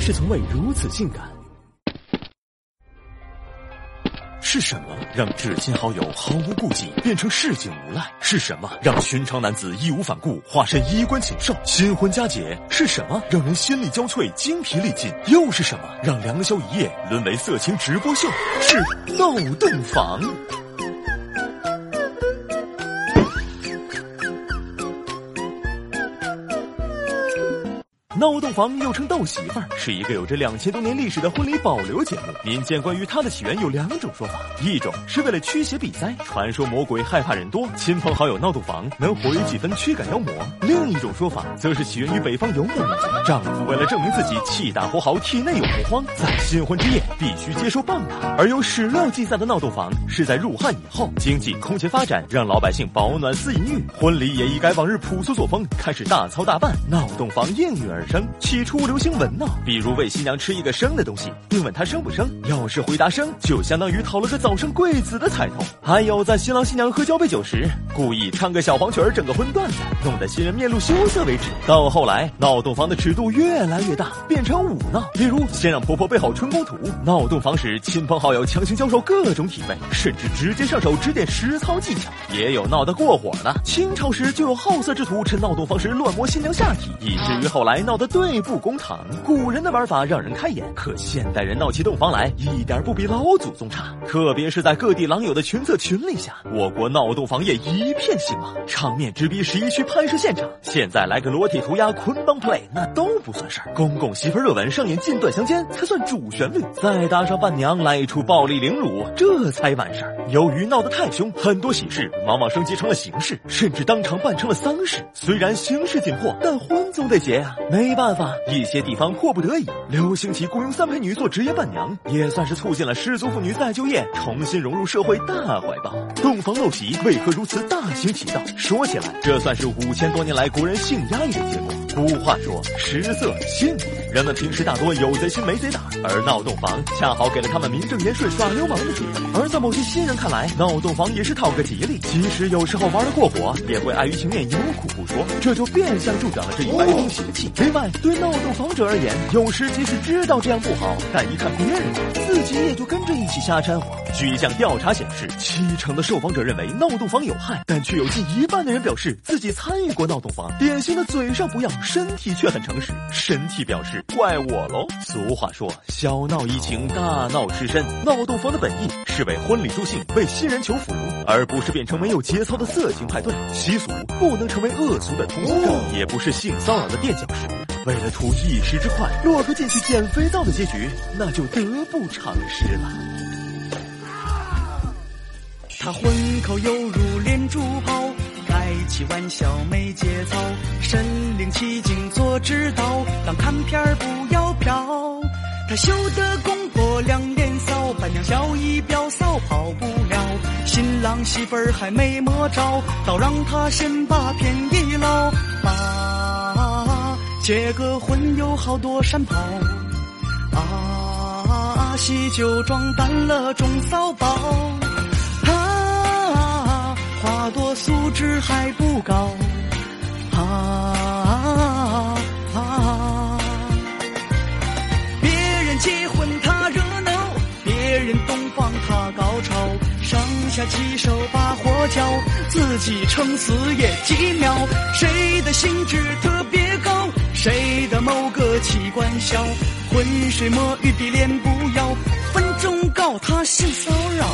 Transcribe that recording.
是从未如此性感。是什么让至亲好友毫无顾忌变成市井无赖？是什么让寻常男子义无反顾化身衣冠禽兽？新婚佳节是什么让人心力交瘁、精疲力尽？又是什么让良宵一夜沦为色情直播秀？是闹洞房。闹洞房又称斗媳妇儿，是一个有着两千多年历史的婚礼保留节目。民间关于它的起源有两种说法：一种是为了驱邪避灾，传说魔鬼害怕人多，亲朋好友闹洞房能活跃几分驱赶妖魔；另一种说法则是起源于北方游牧民族，丈夫为了证明自己气大活好，体内有洪荒，在新婚之夜必须接受棒打。而有史料记载的闹洞房是在入汉以后，经济空前发展，让老百姓保暖思淫欲，婚礼也一改往日朴素作风，开始大操大办，闹洞房应运而生。生起初流行文呢，比如喂新娘吃一个生的东西，并问她生不生。要是回答生，就相当于讨了个早生贵子的彩头。还有在新郎新娘喝交杯酒时，故意唱个小黄曲儿，整个荤段子，弄得新人面露羞涩为止。到后来，闹洞房的尺度越来越大，变成舞闹，比如先让婆婆备好春宫图，闹洞房时亲朋好友强行教授各种体位，甚至直接上手指点实操技巧。也有闹得过火的，清朝时就有好色之徒趁闹洞房时乱摸新娘下体，以至于后来闹。得对簿公堂，古人的玩法让人开眼，可现代人闹起洞房来一点不比老祖宗差。特别是在各地狼友的群策群力下，我国闹洞房业一一片兴旺，场面直逼十一区拍摄现场。现在来个裸体涂鸦、捆绑 play，那都不算事儿。公公媳妇热吻上演近段相间才算主旋律，再搭上伴娘来一出暴力凌辱，这才完事儿。由于闹得太凶，很多喜事往往升级成了形事，甚至当场办成了丧事。虽然形式紧迫，但婚总得结啊，没。办法，一些地方迫不得已流行起雇佣三陪女做职业伴娘，也算是促进了失足妇女再就业，重新融入社会大怀抱。洞房陋习为何如此大行其道？说起来，这算是五千多年来国人性压抑的结果。古话说“食色性”，人们平时大多有贼心没贼胆，而闹洞房恰好给了他们名正言顺耍流氓的机会。而在某些新人看来，闹洞房也是讨个吉利，即使有时候玩得过火，也会碍于情面有苦不说，这就变相助长了这一歪风邪气。另外，对闹洞房者而言，有时即使知道这样不好，但一看别人，自己也就跟着一起瞎掺和。据一项调查显示，七成的受访者认为闹洞房有害，但却有近一半的人表示自己参与过闹洞房。典型的嘴上不要。身体却很诚实，身体表示怪我喽。俗话说，小闹怡情，大闹失身。闹洞房的本意是为婚礼助兴，为新人求福，而不是变成没有节操的色情派对。习俗不能成为恶俗的通行证，也不是性骚扰的垫脚石。为了图一时之快，落个进去捡肥皂的结局，那就得不偿失了。他婚口犹如连珠炮。开起玩笑没节操，身临其境做指导，当看片儿不要飘。他修得公婆两脸扫，伴娘小姨表嫂跑不了。新郎媳妇儿还没摸着，倒让他先把便宜捞。啊，结个婚有好多山炮，啊，喜酒装淡了中骚包。还不高，啊！别人结婚他热闹，别人洞房他高潮，上下其手把火浇，自己撑死也几秒。谁的兴致特别高，谁的某个器官小，浑水摸鱼比脸不要，分钟告他性骚扰。